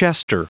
Chester.